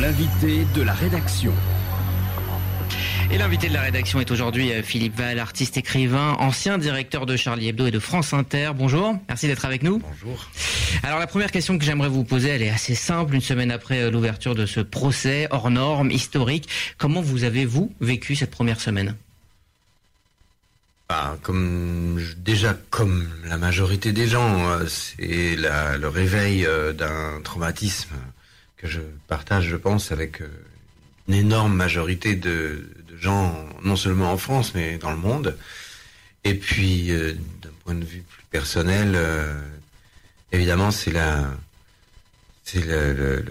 L'invité de la rédaction. Et l'invité de la rédaction est aujourd'hui euh, Philippe Val, artiste écrivain, ancien directeur de Charlie Hebdo et de France Inter. Bonjour, merci d'être avec nous. Bonjour. Alors la première question que j'aimerais vous poser, elle est assez simple, une semaine après euh, l'ouverture de ce procès hors norme, historique. Comment vous avez, vous, vécu cette première semaine? Bah, comme déjà comme la majorité des gens, euh, c'est le réveil d'un traumatisme que je partage, je pense, avec une énorme majorité de, gens, non seulement en France, mais dans le monde. Et puis, euh, d'un point de vue plus personnel, euh, évidemment, c'est la, c'est le,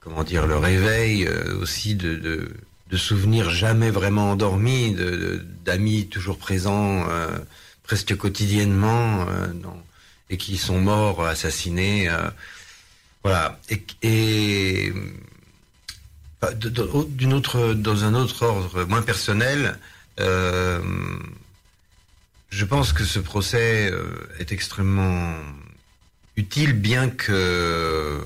comment dire, le réveil euh, aussi de, de, souvenirs jamais vraiment endormis, d'amis toujours présents, presque quotidiennement, et qui sont morts, assassinés. Voilà. Et, et d'une autre, dans un autre ordre moins personnel, euh, je pense que ce procès euh, est extrêmement utile, bien que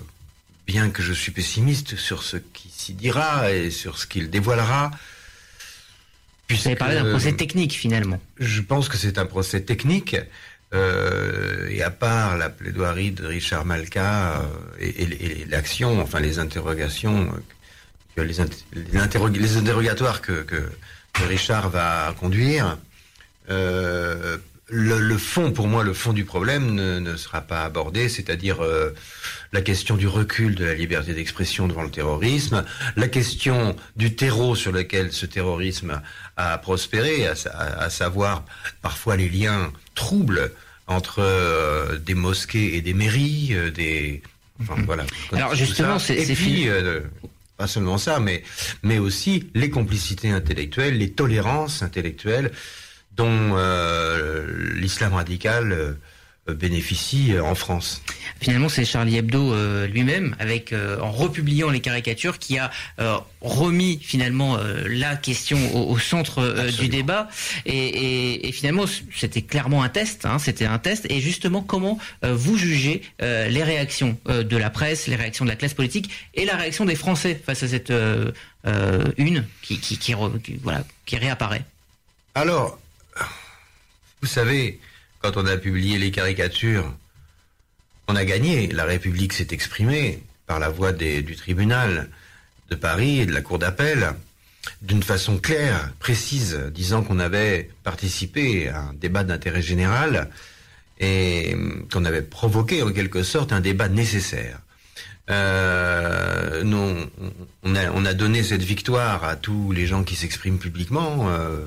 bien que je suis pessimiste sur ce qui s'y dira et sur ce qu'il dévoilera. Vous avez parlé d'un procès technique finalement. Je pense que c'est un procès technique. Euh, et à part la plaidoirie de Richard Malka et, et l'action, enfin les interrogations les, les, interrogatoires que, Richard va conduire, euh, le, fond, pour moi, le fond du problème ne, sera pas abordé, c'est-à-dire euh, la question du recul de la liberté d'expression devant le terrorisme, la question du terreau sur lequel ce terrorisme a prospéré, à, savoir parfois les liens troubles entre euh, des mosquées et des mairies, des enfin, mhm. voilà. Alors justement, c'est puis pas seulement ça, mais, mais aussi les complicités intellectuelles, les tolérances intellectuelles dont euh, l'islam radical euh, bénéficie euh, en France. Finalement, c'est Charlie Hebdo lui-même, avec en republiant les caricatures, qui a remis finalement la question au, centre du débat. Et, finalement, c'était clairement un test. Hein, c'était un test. Et justement, comment vous jugez les réactions de la presse, les réactions de la classe politique et la réaction des Français face à cette une qui, qui, qui, voilà, qui réapparaît? Alors, vous savez, quand on a publié les caricatures, on a gagné. La République s'est exprimée par la voix du tribunal de Paris et de la Cour d'appel d'une façon claire, précise, disant qu'on avait participé à un débat d'intérêt général et qu'on avait provoqué en quelque sorte un débat nécessaire. Euh, on, a, donné cette victoire à tous les gens qui s'expriment publiquement. Euh,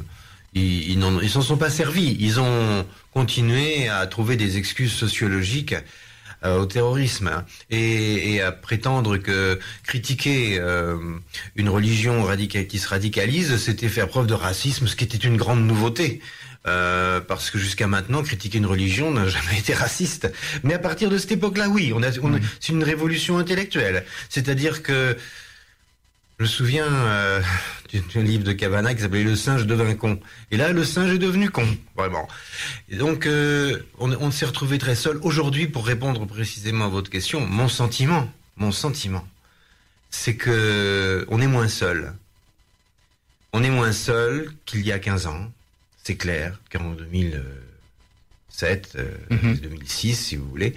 ils, ils s'en sont pas servis. Ils ont continué à trouver des excuses sociologiques euh, au terrorisme hein, et, à prétendre que critiquer euh, une religion qui se radicalise, c'était faire preuve de racisme, ce qui était une grande nouveauté. Euh, parce que jusqu'à maintenant, critiquer une religion n'a jamais été raciste. Mais à partir de cette époque-là, oui, on a, on c'est une révolution intellectuelle. C'est-à-dire que je me souviens euh, d'un livre de Cavana qui s'appelait Le singe devint con. Et là, le singe est devenu con, vraiment. Et donc, euh, on, s'est retrouvé très seul. Aujourd'hui, pour répondre précisément à votre question, mon sentiment, mon sentiment, c'est que on est moins seul. On est moins seul qu'il y a 15 ans, c'est clair, qu'en 2000. 2007, 2006 mhm. si vous voulez,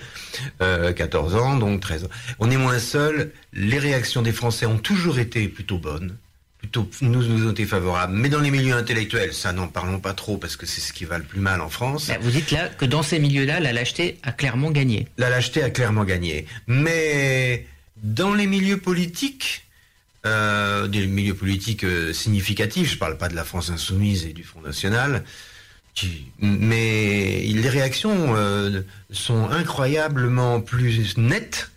14 euh, ans, donc 13 ans. On est moins seul, les réactions des Français ont toujours été plutôt bonnes, plutôt nous, nous ont été favorables, mais dans les milieux intellectuels, ça n'en parlons pas trop parce que c'est ce qui va le plus mal en France. Bah, vous dites là que dans ces milieux-là, la lâcheté a clairement gagné. La lâcheté a clairement gagné. Mais dans les milieux politiques, euh, des milieux politiques euh, significatifs, je ne parle pas de la France insoumise et du Front National, mais les réactions euh, sont incroyablement plus nettes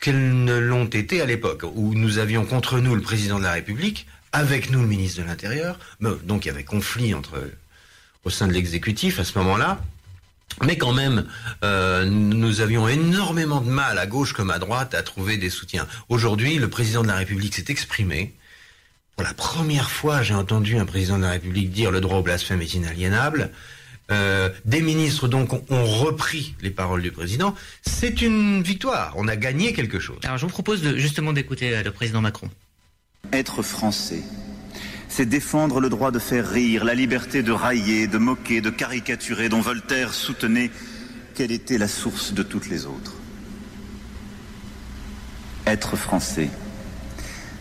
qu'elles ne l'ont été à l'époque, où nous avions contre nous le président de la République, avec nous le ministre de l'Intérieur, donc il y avait conflit au sein de l'exécutif à ce moment-là, mais quand même, euh, nous avions énormément de mal, à gauche comme à droite, à trouver des soutiens. Aujourd'hui, le président de la République s'est exprimé, pour la première fois, j'ai entendu un président de la République dire le droit au blasphème est inaliénable. Euh, des ministres donc ont, repris les paroles du président. C'est une victoire. On a gagné quelque chose. Alors je vous propose de, justement d'écouter euh, le président Macron. Être français, c'est défendre le droit de faire rire, la liberté de railler, de moquer, de caricaturer, dont Voltaire soutenait qu'elle était la source de toutes les autres. Être français,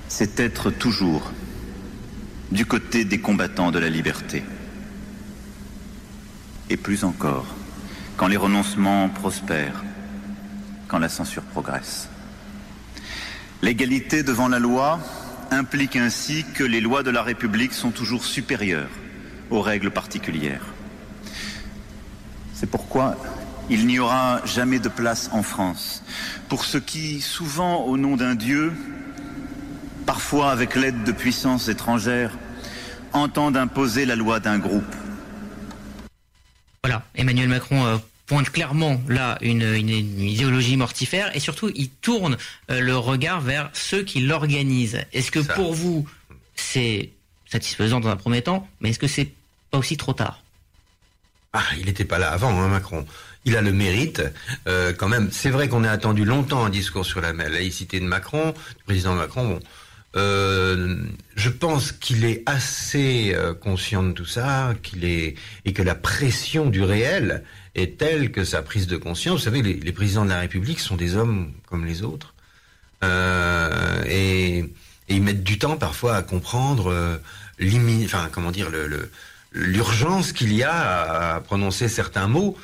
c'est être toujours du côté des combattants de la liberté. Et plus encore, quand les renoncements prospèrent, quand la censure progresse. L'égalité devant la loi implique ainsi que les lois de la République sont toujours supérieures aux règles particulières. C'est pourquoi il n'y aura jamais de place en France pour ceux qui, souvent au nom d'un Dieu, parfois avec l'aide de puissances étrangères, entendent imposer la loi d'un groupe. Voilà, Emmanuel Macron euh, pointe clairement là une, idéologie mortifère et surtout il tourne euh, le regard vers ceux qui l'organisent. Est-ce que pour vous c'est satisfaisant dans un premier temps, mais est-ce que c'est pas aussi trop tard? Ah, il n'était pas là avant, hein, Macron il a le mérite, euh, quand même. C'est vrai qu'on a attendu longtemps un discours sur la laïcité de Macron, du président Macron. Bon, euh, je pense qu'il est assez euh, conscient de tout ça, qu'il est et que la pression du réel est telle que sa prise de conscience. Vous savez, les, présidents de la République sont des hommes comme les autres, et, ils mettent du temps parfois à comprendre, l'urgence qu'il y a à prononcer certains mots.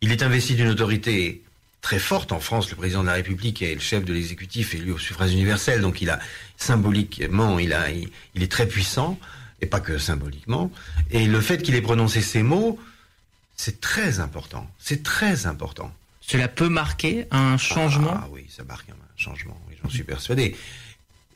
Il est investi d'une autorité très forte en France. Le président de la République est le chef de l'exécutif élu au suffrage universel, donc il a symboliquement, il a, il, est très puissant et pas que symboliquement. Et le fait qu'il ait prononcé ces mots, c'est très important. C'est très important. Cela peut marquer un changement? Ah oui, ça marque un changement. j'en suis persuadé.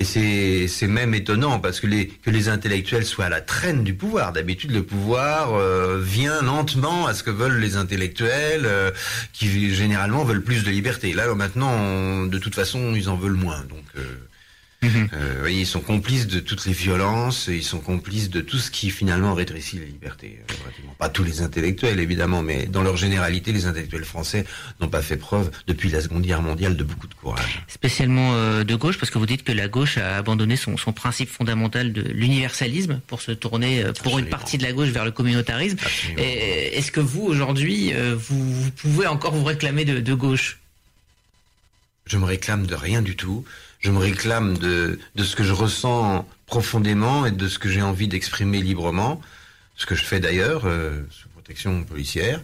Et c'est même étonnant parce que les, que les intellectuels soient à la traîne du pouvoir. D'habitude, le pouvoir euh, vient lentement à ce que veulent les intellectuels, euh, qui généralement veulent plus de liberté. Là, maintenant, de toute façon, ils en veulent moins. Donc, euh, Mhm. Euh, ils sont complices de toutes les violences, ils sont complices de tout ce qui finalement rétrécit la liberté. Euh, pas tous les intellectuels évidemment, mais dans leur généralité, les intellectuels français n'ont pas fait preuve depuis la Seconde Guerre mondiale de beaucoup de courage. Spécialement euh, de gauche, parce que vous dites que la gauche a abandonné son, principe fondamental de l'universalisme pour se tourner pour une partie de la gauche vers le communautarisme. Est-ce que vous aujourd'hui, vous, pouvez encore vous réclamer de gauche? Je me réclame de rien du tout je me réclame de, de ce que je ressens profondément et de ce que j'ai envie d'exprimer librement, ce que je fais d'ailleurs euh, sous protection policière.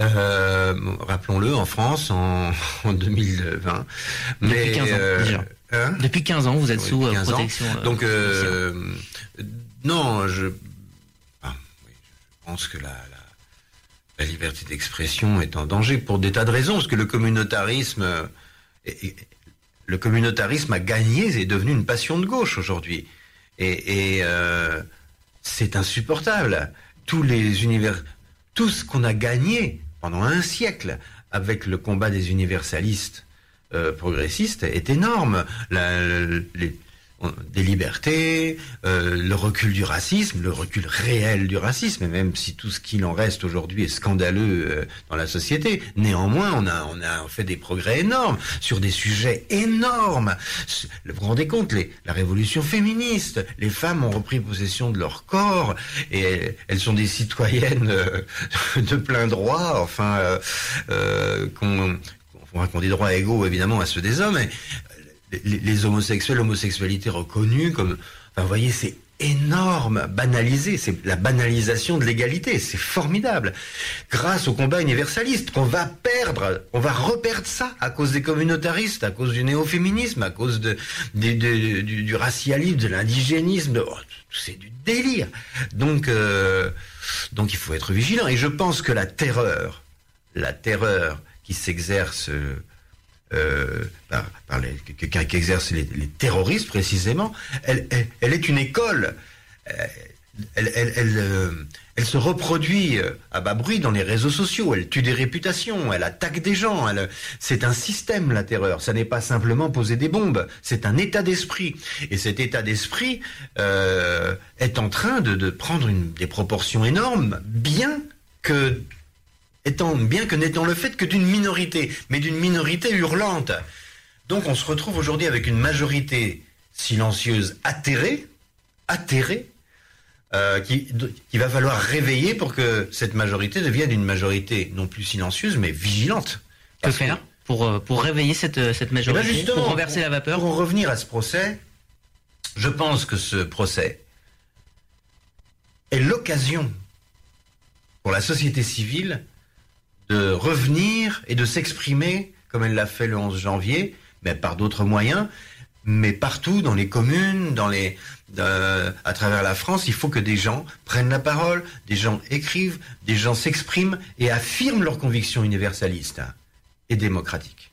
Euh, rappelons-le, en France, en, en 2020. Mais, Depuis 15 ans, euh, déjà. Hein Depuis 15 ans, vous êtes sous euh, protection Donc, non, je, ah, oui, je pense que la, la, la liberté d'expression est en danger pour des tas de raisons, parce que le communautarisme... Est, le communautarisme a gagné, c'est devenu une passion de gauche aujourd'hui. Et, euh, c'est insupportable. Tous les univers, tout ce qu'on a gagné pendant un siècle avec le combat des universalistes euh, progressistes est énorme. Des libertés, euh, le recul du racisme, le recul réel du racisme, même si tout ce qu'il en reste aujourd'hui est scandaleux euh, dans la société, néanmoins on a on fait des progrès énormes sur des sujets énormes. Vous vous rendez compte, les, la révolution féministe, les femmes ont repris possession de leur corps et elles, sont des citoyennes euh, de plein droit, enfin qu'on qu'on des droits égaux évidemment à ceux des hommes les, homosexuels, l'homosexualité reconnue comme, vous voyez, c'est énorme, banalisé, c'est la banalisation de l'égalité, c'est formidable. Grâce au combat universaliste qu'on va perdre, on va reperdre ça à cause des communautaristes, à cause du néo-féminisme, à cause du, racialisme, de l'indigénisme, oh, c'est du délire. Donc, euh, donc il faut être vigilant. Et je pense que la terreur, la terreur qui s'exerce euh, par, quelqu'un qui exerce les, terroristes précisément, elle, est une école. Euh, euh, elle, se reproduit à bas bruit dans les réseaux sociaux. Elle tue des réputations. Elle attaque des gens. C'est un système la terreur. Ça n'est pas simplement poser des bombes. C'est un état d'esprit. Et cet état d'esprit est en train de, prendre des proportions énormes, bien que étant bien que n'étant le fait que d'une minorité, mais d'une minorité hurlante. Donc on se retrouve aujourd'hui avec une majorité silencieuse atterrée, atterrée, euh, qui, qui va falloir réveiller pour que cette majorité devienne une majorité non plus silencieuse, mais vigilante. Que faire pour, euh, pour réveiller cette, euh, cette majorité, pour renverser la vapeur Pour en revenir à ce procès, je pense que ce procès est l'occasion pour la société civile de revenir et de s'exprimer comme elle l'a fait le 11 janvier, mais par d'autres moyens, mais partout dans les communes, dans les, euh, à travers la France, il faut que des gens prennent la parole, des gens écrivent, des gens s'expriment et affirment leurs convictions universalistes et démocratiques.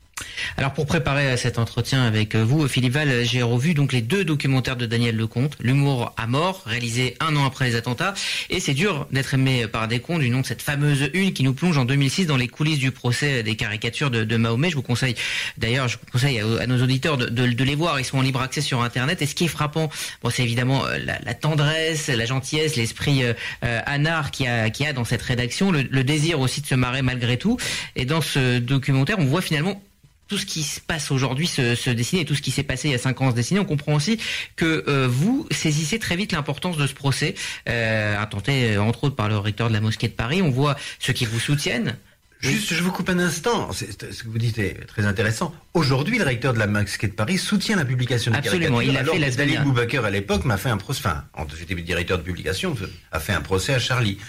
Alors pour préparer cet entretien avec vous, Philippe Val, j'ai revu donc les deux documentaires de Daniel Lecomte, L'humour à mort, réalisé un an après les attentats, et c'est dur d'être aimé par des cons du nom de cette fameuse une qui nous plonge en 2006 dans les coulisses du procès des caricatures de, Mahomet. Je vous conseille, d'ailleurs, je vous conseille à, nos auditeurs de, les voir. Ils sont en libre accès sur Internet. Et ce qui est frappant, c'est évidemment euh, la, tendresse, la gentillesse, l'esprit euh, euh, anard qui a, qui a dans cette rédaction, le désir aussi de se marrer malgré tout. Et dans ce documentaire, on voit finalement tout ce qui se passe aujourd'hui se, se dessiner et tout ce qui s'est passé il y a cinq ans se dessiner, on comprend aussi que euh, vous saisissez très vite l'importance de ce procès, euh, intenté euh, entre autres par le recteur de la mosquée de Paris. On voit ceux qui vous soutiennent. Juste, je vous coupe un instant. ce que vous dites est très intéressant. Aujourd'hui, le recteur de la mosquée de Paris soutient la publication des Absolument, il a alors fait la Dali Boubaker à l'époque m'a fait un procès. Enfin, j'étais directeur de publication, a fait un procès à Charlie.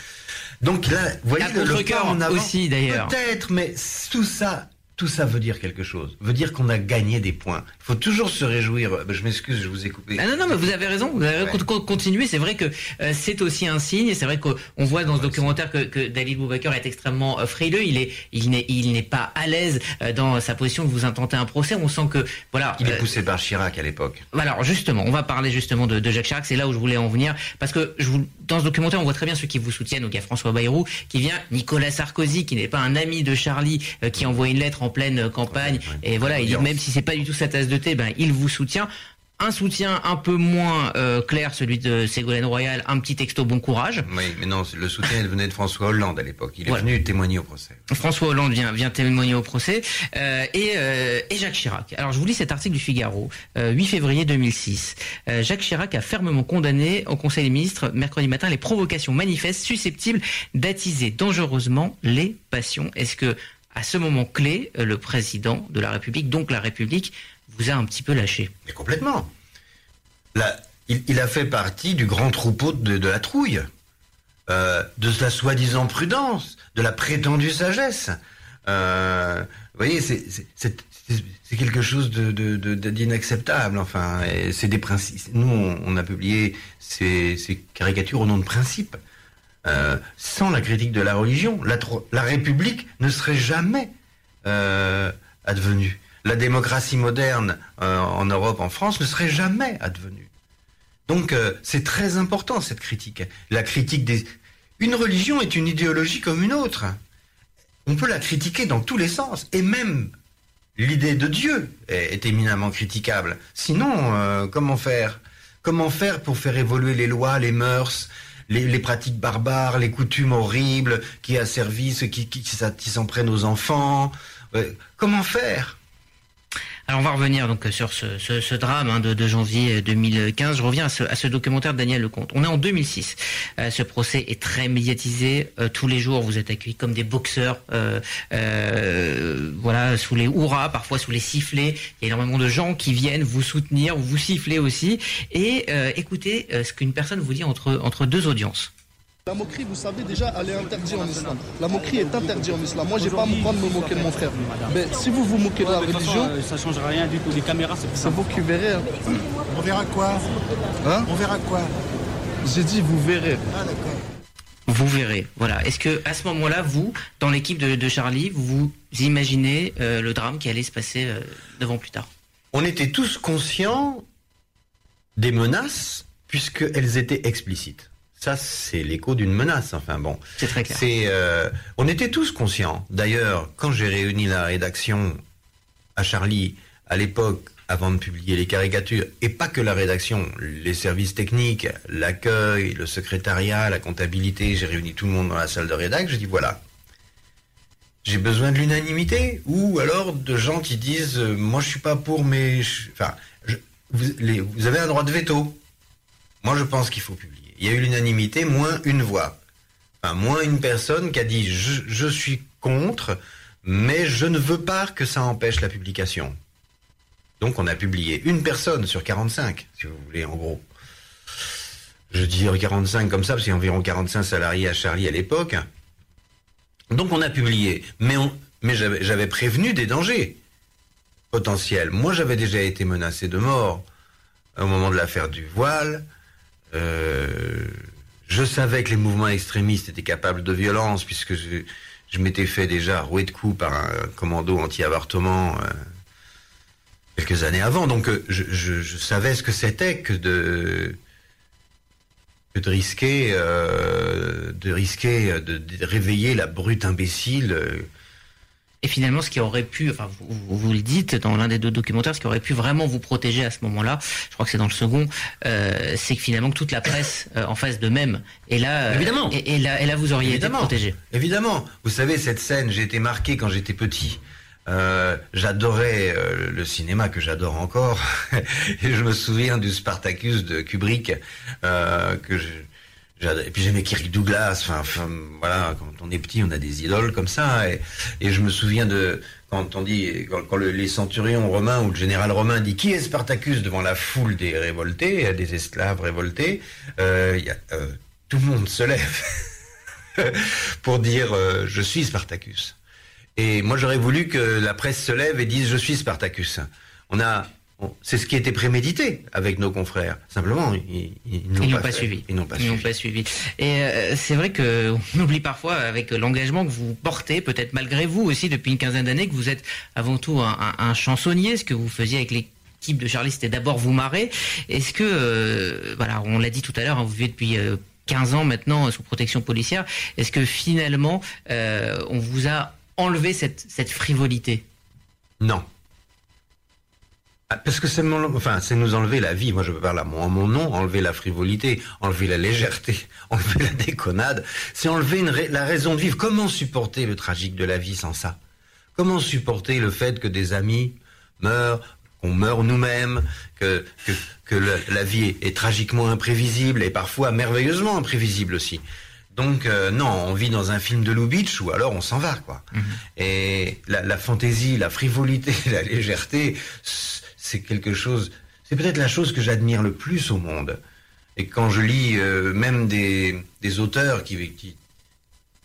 Donc là, vous voyez le, le pas en avant. aussi d'ailleurs. Peut-être, mais tout ça tout ça veut dire quelque chose. Veut dire qu'on a gagné des points. Il faut toujours se réjouir. Je m'excuse, je vous ai coupé. Ah non, non, mais vous avez raison. Vous avez ouais. continuer. C'est vrai que euh, c'est aussi un signe. C'est vrai qu'on voit dans ce documentaire que, que, David Boubaker est extrêmement euh, frileux. Il est, il n'est, il n'est pas à l'aise euh, dans sa position de vous intenter un procès. On sent que, voilà. Il est poussé par Chirac à l'époque. Alors justement, on va parler justement de, de Jacques Chirac. C'est là où je voulais en venir parce que je vous, dans ce documentaire, on voit très bien ceux qui vous soutiennent. Donc il y a François Bayrou qui vient, Nicolas Sarkozy qui n'est pas un ami de Charlie, qui envoie une lettre en pleine campagne et voilà, il même si c'est pas du tout sa tasse de thé, ben il vous soutient un soutien un peu moins euh, clair, celui de Ségolène Royal, un petit texto bon courage. Oui, mais non, le soutien venait de François Hollande à l'époque. Il est venu témoigner au procès. François Hollande vient, vient témoigner au procès. Euh, et, euh, et, Jacques Chirac. Alors je vous lis cet article du Figaro, 8 février 2006. Jacques Chirac a fermement condamné au Conseil des ministres mercredi matin les provocations manifestes susceptibles d'attiser dangereusement les passions. Est-ce que à ce moment clé, euh, le président de la République, donc la République, vous a un petit peu lâché. Mais complètement. Il, a fait partie du grand troupeau de, la trouille, euh, de la soi-disant prudence, de la prétendue sagesse. Euh, vous voyez, c'est quelque chose d'inacceptable. Enfin, c'est des principes. Nous, on, a publié ces, ces, caricatures au nom de principes. Euh, sans la critique de la religion, la, République ne serait jamais euh, advenue. La démocratie moderne euh, en Europe, en France, ne serait jamais advenue. Donc c'est très important cette critique. La critique des... Une religion est une idéologie comme une autre. On peut la critiquer dans tous les sens. Et même l'idée de Dieu est, éminemment critiquable. Sinon, comment faire? Comment faire pour faire évoluer les lois, les mœurs, les, pratiques barbares, les coutumes horribles qui asservissent, qui, qui, s'en prennent aux enfants. comment faire? Alors on va revenir donc sur ce, drame hein, de, janvier 2015. Je reviens à ce, documentaire de Daniel Lecomte. On est en 2006. Euh, ce procès est très médiatisé. Euh, tous les jours, vous êtes accueillis comme des boxeurs, euh, euh sous les hurrahs, parfois sous les sifflets. Il y a énormément de gens qui viennent vous soutenir, vous siffler aussi. Et écoutez ce qu'une personne vous dit entre entre deux audiences. La moquerie, vous savez déjà, elle est interdite en islam. La moquerie est interdite en islam. Moi, j'ai pas à me me moquer de mon frère. Mais si vous vous moquez de la religion, ça ne changera rien du tout. Les caméras, c'est C'est vous qui verrez. Hein. On verra quoi? Hein? On verra quoi? J'ai dit vous verrez. Ah d'accord. Vous verrez. Voilà. Est-ce que à ce moment-là, vous, dans l'équipe de, Charlie, vous, imaginez euh, le drame qui allait se passer euh, devant plus tard? On était tous conscients des menaces puisqu'elles étaient explicites. Ça, c'est l'écho d'une menace. Enfin bon, c'est très clair. Euh, on était tous conscients. D'ailleurs, quand j'ai réuni la rédaction à Charlie à l'époque, avant de publier les caricatures, et pas que la rédaction, les services techniques, l'accueil, le secrétariat, la comptabilité, j'ai réuni tout le monde dans la salle de rédac. Je dis voilà, j'ai besoin de l'unanimité, ou alors de gens qui disent, euh, moi je suis pas pour, mais, enfin, vous, avez un droit de veto. Moi, je pense qu'il faut publier. Il y a eu l'unanimité, moins une voix. Enfin, moins une personne qui a dit je suis contre, mais je ne veux pas que ça empêche la publication. Donc, on a publié une personne sur 45, si vous voulez, en gros. Je dis 45 comme ça, parce qu'il y a environ 45 salariés à Charlie à l'époque. Donc, on a publié. Mais, j'avais prévenu des dangers potentiels. Moi, j'avais déjà été menacé de mort au moment de l'affaire du voile. Euh, je savais que les mouvements extrémistes étaient capables de violence puisque je, je m'étais fait déjà rouer de coups par un commando anti-avortement euh, quelques années avant. Donc euh, je, je- je savais ce que c'était que de que de risquer euh, de risquer euh, de, de réveiller la brute imbécile. Et finalement, ce qui aurait pu, enfin, vous, vous le dites dans l'un des deux documentaires, ce qui aurait pu vraiment vous protéger à ce moment-là, je crois que c'est dans le second, euh, c'est que finalement que toute la presse euh, en face de même, et là, Évidemment. et, et là, et là, vous auriez Évidemment. été protégé. Évidemment. Vous savez, cette scène, j'ai été marqué quand j'étais petit. Euh, j'adorais euh, le cinéma que j'adore encore. Et je me souviens du Spartacus de Kubrick euh, que et puis j'aimais Kirk Douglas enfin, enfin, voilà quand on est petit on a des idoles comme ça. Et, et je me souviens de quand on dit quand, quand le- les centurions romains ou le général romain dit qui est Spartacus devant la foule des révoltés des esclaves révoltés euh, y a, euh, tout le monde se lève pour dire je suis Spartacus. Et moi j'aurais voulu que la presse se lève et dise je suis Spartacus. On a, on- c'est ce qui était prémédité avec nos confrères. Simplement, ils, ils, Ils n'ont pas fait. suivi. Ils n'ont pas Ils suivi. pas suivi. Et euh, c'est vrai que on oublie parfois avec l'engagement que vous portez, peut-être malgré vous aussi depuis une quinzaine d'années, que vous êtes avant tout un, un- un chansonnier. Ce que vous faisiez avec l'équipe de Charlie, c'était d'abord vous marrer. Est-ce que, euh, voilà, on l'a dit tout à l'heure, hein, vous vivez depuis euh, 15 ans maintenant euh, sous protection policière. Est-ce que finalement, euh, on vous a enlevé cette, frivolité Non. Ah, Parce que c'est enfin, nous enlever la vie. Moi, je parle à mon, mon nom, enlever la frivolité, enlever la légèreté, enlever la déconnade. C'est enlever la raison de vivre. Comment supporter le tragique de la vie sans ça? Comment supporter le fait que des amis meurent, qu'on meurt nous-mêmes, que, la vie est tragiquement imprévisible et parfois merveilleusement imprévisible aussi? Donc euh, non, on vit dans un film de Lou Beach ou alors on s'en va quoi. Et la, la fantaisie, la frivolité, la légèreté, c'est quelque chose. C'est peut-être la chose que j'admire le plus au monde. Et quand je lis euh, même des, des auteurs qui, qui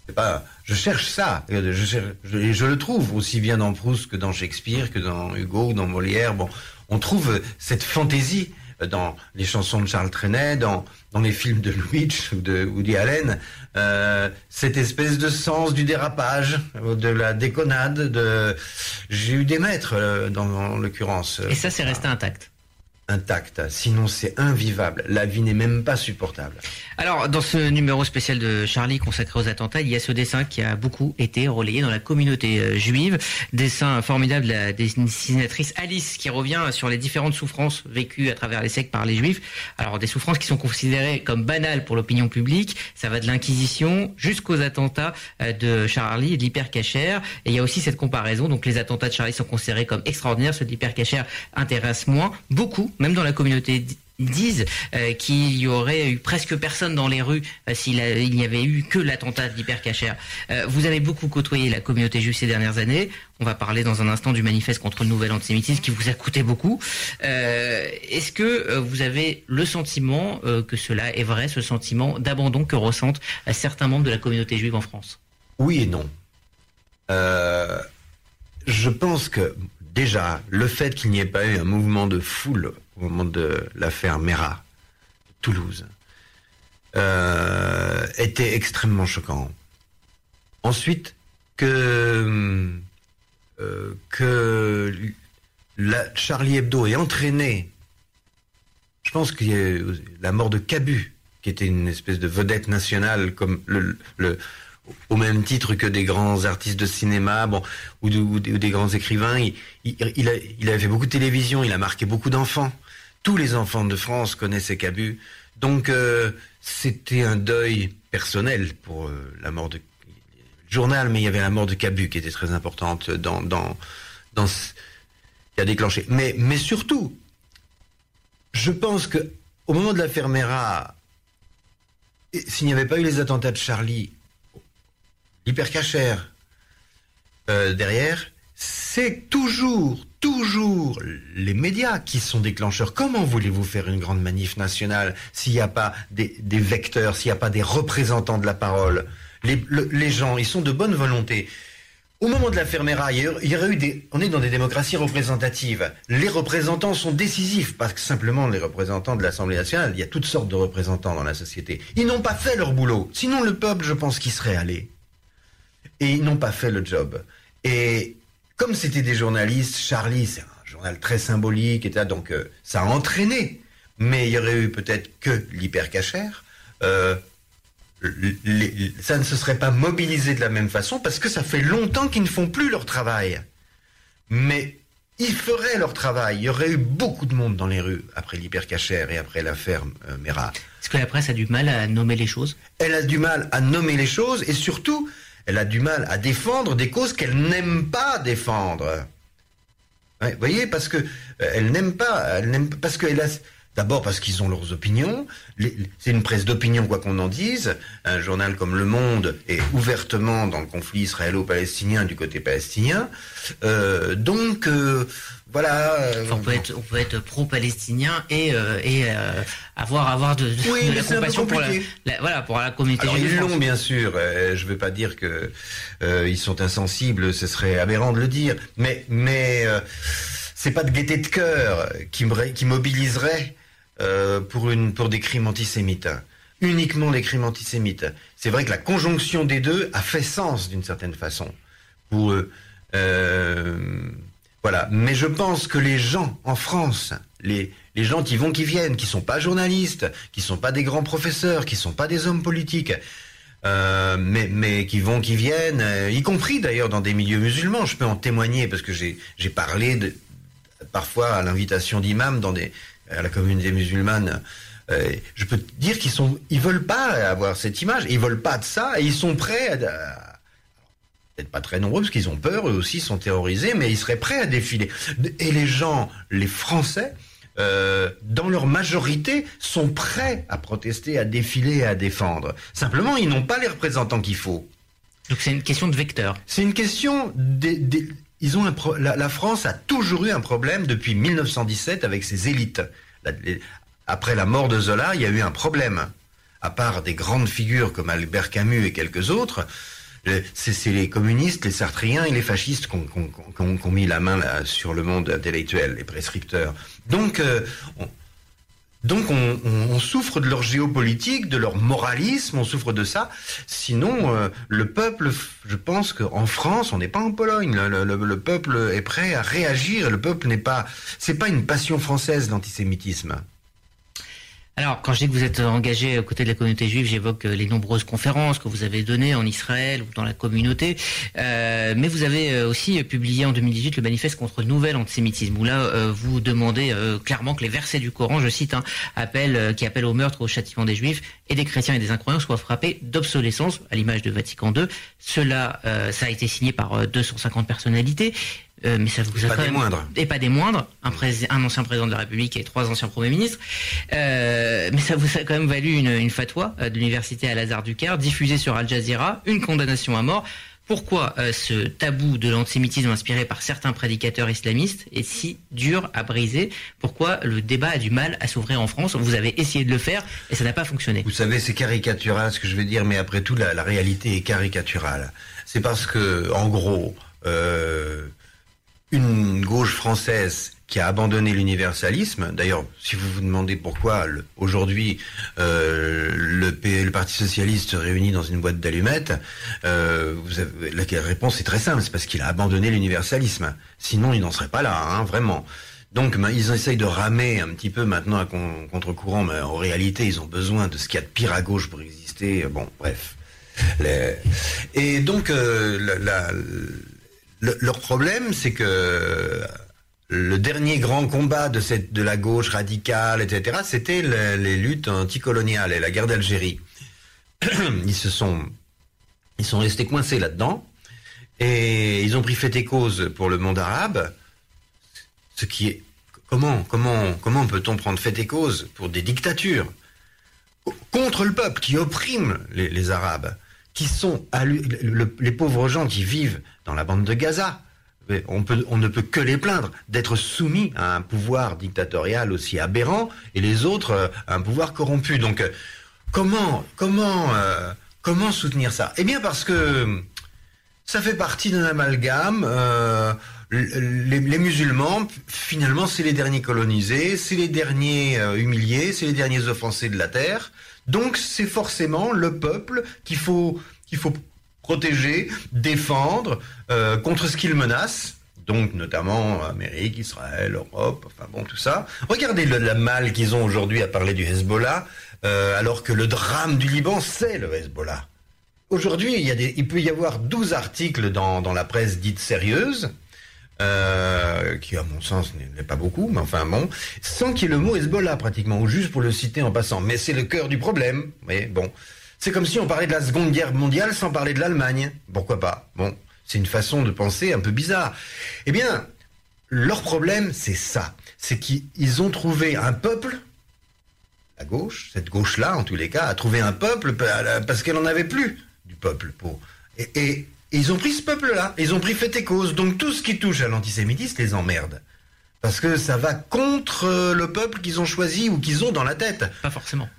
c'est pas, je cherche ça, je, cherche- je, et je le trouve aussi bien dans Proust que dans Shakespeare, que dans Hugo, dans Molière. Bon, on trouve cette fantaisie dans les chansons de Charles Trenet, dans, dans les films de Lubitsch ou de Woody Allen, euh, cette espèce de sens du dérapage, de la déconnade. De... J'ai eu des maîtres, euh, dans, en l'occurrence. Et ça, c'est resté intact. Intact. Sinon, c'est invivable. La vie n'est même pas supportable. Alors, dans ce numéro spécial de Charlie consacré aux attentats, il y a ce dessin qui a beaucoup été relayé dans la communauté euh, juive. Dessin formidable de la dessinatrice Alice qui revient sur les différentes souffrances vécues à travers les siècles par les juifs. Alors, des souffrances qui sont considérées comme banales pour l'opinion publique. Ça va de l'Inquisition jusqu'aux attentats euh, de Charlie et de l'hypercachère. Et il y a aussi cette comparaison. Donc, les attentats de Charlie sont considérés comme extraordinaires. Ceux de l'hypercachère intéressent moins. Beaucoup, même dans la communauté disent euh, qu'il y aurait eu presque personne dans les rues euh, s'il n'y avait eu que l'attentat d'hypercachère. Euh, vous avez beaucoup côtoyé la communauté juive ces dernières années. On va parler dans un instant du manifeste contre le nouvel antisémitisme qui vous a coûté beaucoup. Euh, Est-ce que vous avez le sentiment que cela est vrai, ce sentiment d'abandon que ressentent certains membres de la communauté juive en France? Oui et non. Je pense que déjà, le fait qu'il n'y ait pas eu un mouvement de foule au moment de l'affaire Mera, Toulouse, euh, était extrêmement choquant. Ensuite, que, euh, que la Charlie Hebdo ait entraîné, je pense qu'il y a la mort de Cabu, qui était une espèce de vedette nationale, comme le, le au même titre que des grands artistes de cinéma, bon, ou, de- ou des- grands écrivains. Il, il a, il avait fait beaucoup de télévision, il a marqué beaucoup d'enfants. Tous les enfants de France connaissaient Cabu. Donc, euh, c'était un deuil personnel pour euh, la mort de le journal, mais il y avait la mort de Cabu qui était très importante dans, ce- qui a déclenché. Mais, surtout, je pense que au moment de la Fermera, s'il n'y avait pas eu les attentats de Charlie, l'hypercachère euh, derrière, c'est toujours, toujours les médias qui sont déclencheurs. Comment voulez-vous faire une grande manif nationale s'il n'y a pas des, vecteurs, s'il n'y a pas des représentants de la parole? Les, gens, ils sont de bonne volonté. Au moment de la Fermera, il y aurait eu des, on est dans des démocraties représentatives. Les représentants sont décisifs, parce que simplement les représentants de l'Assemblée nationale, il y a toutes sortes de représentants dans la société. Ils n'ont pas fait leur boulot. Sinon, le peuple, je pense qu'il serait allé. Et ils n'ont pas fait le job. Et comme c'était des journalistes, Charlie, c'est un journal très symbolique, et donc euh, ça a entraîné. Mais il y aurait eu peut-être que l'hypercachère. Euh, ça ne se serait pas mobilisé de la même façon parce que ça fait longtemps qu'ils ne font plus leur travail. Mais ils feraient leur travail. Il y aurait eu beaucoup de monde dans les rues après l'hypercachère et après l'affaire euh, Mera. Est-ce que la presse a du mal à nommer les choses Elle a du mal à nommer les choses et surtout, elle a du mal à défendre des causes qu'elle n'aime pas défendre. vous voyez, parce que euh, elle n'aime pas, parce D'abord parce qu'ils ont leurs opinions. C'est une presse d'opinion, quoi qu'on en dise. Un journal comme Le Monde est ouvertement dans le conflit israélo-palestinien du côté palestinien. Euh, donc, euh, voilà. Euh, on peut être, on peut être pro-palestinien et, et avoir, avoir de, oui, la compassion pour la, voilà, pour la communauté Alors, Ils l'ont, bien sûr. je ne veux pas dire que ils sont insensibles. Ce serait aberrant de le dire. Mais, mais c'est pas de gaieté de cœur qui, qui mobiliserait euh, pour, une, pour des crimes antisémites. Uniquement les crimes antisémites. C'est vrai que la conjonction des deux a fait sens d'une certaine façon pour eux. Euh, voilà. Mais je pense que les gens en France, les, les gens qui vont, qui viennent, qui sont pas journalistes, qui sont pas des grands professeurs, qui sont pas des hommes politiques, euh, mais, mais qui vont, qui viennent, y compris d'ailleurs dans des milieux musulmans. Je peux en témoigner parce que j'ai parlé parfois à l'invitation d'imams dans des, à la communauté musulmane, euh, je peux dire qu'ils sont, ils veulent pas avoir cette image, ils veulent pas de ça, et ils sont prêts à, peut-être pas très nombreux parce qu'ils ont peur, eux aussi sont terrorisés, mais ils seraient prêts à défiler. Et les gens, les Français, euh, dans leur majorité, sont prêts à protester, à défiler à défendre. Simplement, ils n'ont pas les représentants qu'il faut. Donc c'est une question de vecteur. C'est une question des, ils ont un la, France a toujours eu un problème depuis 1917 avec ses élites. après la mort de Zola, il y a eu un problème. À part des grandes figures comme Albert Camus et quelques autres, c'est les communistes, les sartriens et les fascistes qui ont, mis la main sur le monde intellectuel, les prescripteurs. Donc, euh, on, souffre de leur géopolitique, de leur moralisme, on souffre de ça. Sinon, euh, le peuple, je pense qu'en France, on n'est pas en Pologne. Le, le, peuple est prêt à réagir. Le peuple n'est pas, c'est pas une passion française l'antisémitisme. Alors, quand je dis que vous êtes engagé aux côtés de la communauté juive, j'évoque euh, les nombreuses conférences que vous avez données en Israël ou dans la communauté. Euh, mais vous avez euh, aussi publié en 2018 le manifeste contre le nouvel antisémitisme, où là, vous demandez clairement que les versets du Coran, je cite, hein, appellent, qui appellent au meurtre, au châtiment des juifs et des chrétiens et des incroyants, soient frappés d'obsolescence, à l'image de Vatican II. Cela, ça a été signé par 250 personnalités. Euh, mais ça vous a pas des moindres. Et pas des moindres, un, un, ancien président de la République et trois anciens premiers ministres. Euh, mais ça vous a quand même valu une, une fatwa euh, de l'université Al-Azhar du Caire, diffusée sur Al Jazeera, une condamnation à mort. Pourquoi ce tabou de l'antisémitisme inspiré par certains prédicateurs islamistes est si dur à briser? Pourquoi le débat a du mal à s'ouvrir en France? Vous avez essayé de le faire et ça n'a pas fonctionné. Vous savez, c'est caricatural ce que je vais dire, mais après tout, la, la réalité est caricaturale. C'est parce que, en gros, euh, une gauche française qui a abandonné l'universalisme. D'ailleurs, si vous vous demandez pourquoi aujourd'hui euh, le, le, Parti socialiste se réunit dans une boîte d'allumettes, euh, la réponse est très simple, c'est parce qu'il a abandonné l'universalisme. Sinon, il n'en serait pas là, hein, vraiment. Donc, ils essayent de ramer un petit peu maintenant à contre-courant, mais en réalité, ils ont besoin de ce qu'il y a de pire à gauche pour exister. Bon, bref. Et donc, euh, la leur problème, c'est que le dernier grand combat de, la gauche radicale, etc., c'était les luttes anticoloniales et la guerre d'Algérie. Ils se sont restés coincés là-dedans et ils ont pris fait et cause pour le monde arabe, ce qui est comment, comment, comment peut-on prendre fait et cause pour des dictatures contre le peuple qui opprime les, Arabes, qui sont les pauvres gens qui vivent dans la bande de Gaza. On, ne peut que les plaindre d'être soumis à un pouvoir dictatorial aussi aberrant et les autres euh, à un pouvoir corrompu. Donc, euh, comment, comment, euh, comment soutenir ça? Eh bien, parce que ça fait partie d'un amalgame. les, musulmans, finalement, c'est les derniers colonisés, c'est les derniers humiliés, c'est les derniers offensés de la terre. Donc, c'est forcément le peuple qu'il faut, qu'il protéger, défendre euh, contre ce qu'ils menacent. Donc notamment Amérique, Israël, Europe, enfin bon tout ça. Regardez le, la mal qu'ils ont aujourd'hui à parler du Hezbollah, euh, alors que le drame du Liban c'est le Hezbollah. Aujourd'hui, il peut y avoir 12 articles dans, dans la presse dite sérieuse, euh, qui à mon sens n'est pas beaucoup, mais enfin bon, sans qu'il y ait le mot Hezbollah pratiquement, ou juste pour le citer en passant. Mais c'est le cœur du problème. Mais bon, c'est comme si on parlait de la Seconde Guerre mondiale sans parler de l'Allemagne. Pourquoi pas Bon, c'est une façon de penser un peu bizarre. Eh bien, leur problème, c'est ça. C'est qu'ils ont trouvé un peuple, la gauche, cette gauche-là, en tous les cas, a trouvé un peuple parce qu'elle n'en avait plus du peuple. Pour... Et, et, ils ont pris ce peuple-là, ils ont pris fait et cause. Donc tout ce qui touche à l'antisémitisme les emmerde. Parce que ça va contre le peuple qu'ils ont choisi ou qu'ils ont dans la tête. Pas forcément.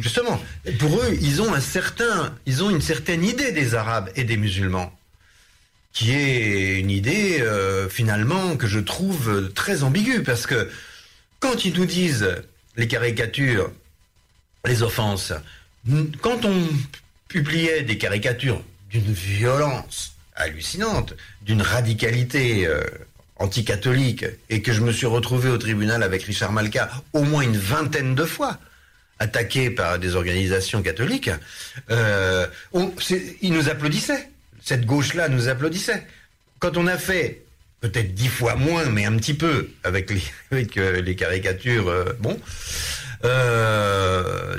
Justement. Pour eux, ils ont un certain, ils ont une certaine idée des Arabes et des musulmans, qui est une idée euh, finalement que je trouve très ambiguë, parce que quand ils nous disent les caricatures, les offenses, quand on publiait des caricatures d'une violence hallucinante, d'une radicalité euh, anticatholique, et que je me suis retrouvé au tribunal avec Richard Malka au moins une vingtaine de fois, attaqué par des organisations catholiques, euh, ils nous applaudissaient. Cette gauche-là nous applaudissait. Quand on a fait peut-être dix fois moins, mais un petit peu avec les, euh, caricatures, bon,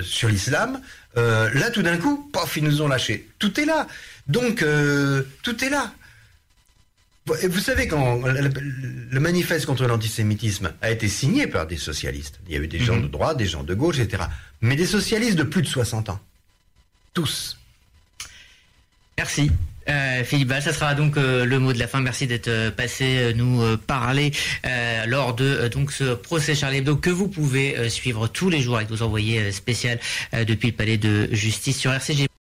sur l'islam, là tout d'un coup, paf, ils nous ont lâché. Tout est là. Donc tout est là. Vous savez, quand le manifeste contre l'antisémitisme a été signé par des socialistes, il y a eu des gens mhm. de droite, des gens de gauche, etc. Mais des socialistes de plus de 60 ans. Tous. Merci. Euh, Philippe ça sera donc euh, le mot de la fin. Merci d'être euh, passé euh, nous parler lors de donc ce procès Charlie Hebdo que vous pouvez suivre tous les jours avec nos envoyés spéciaux depuis le palais de justice sur RCG.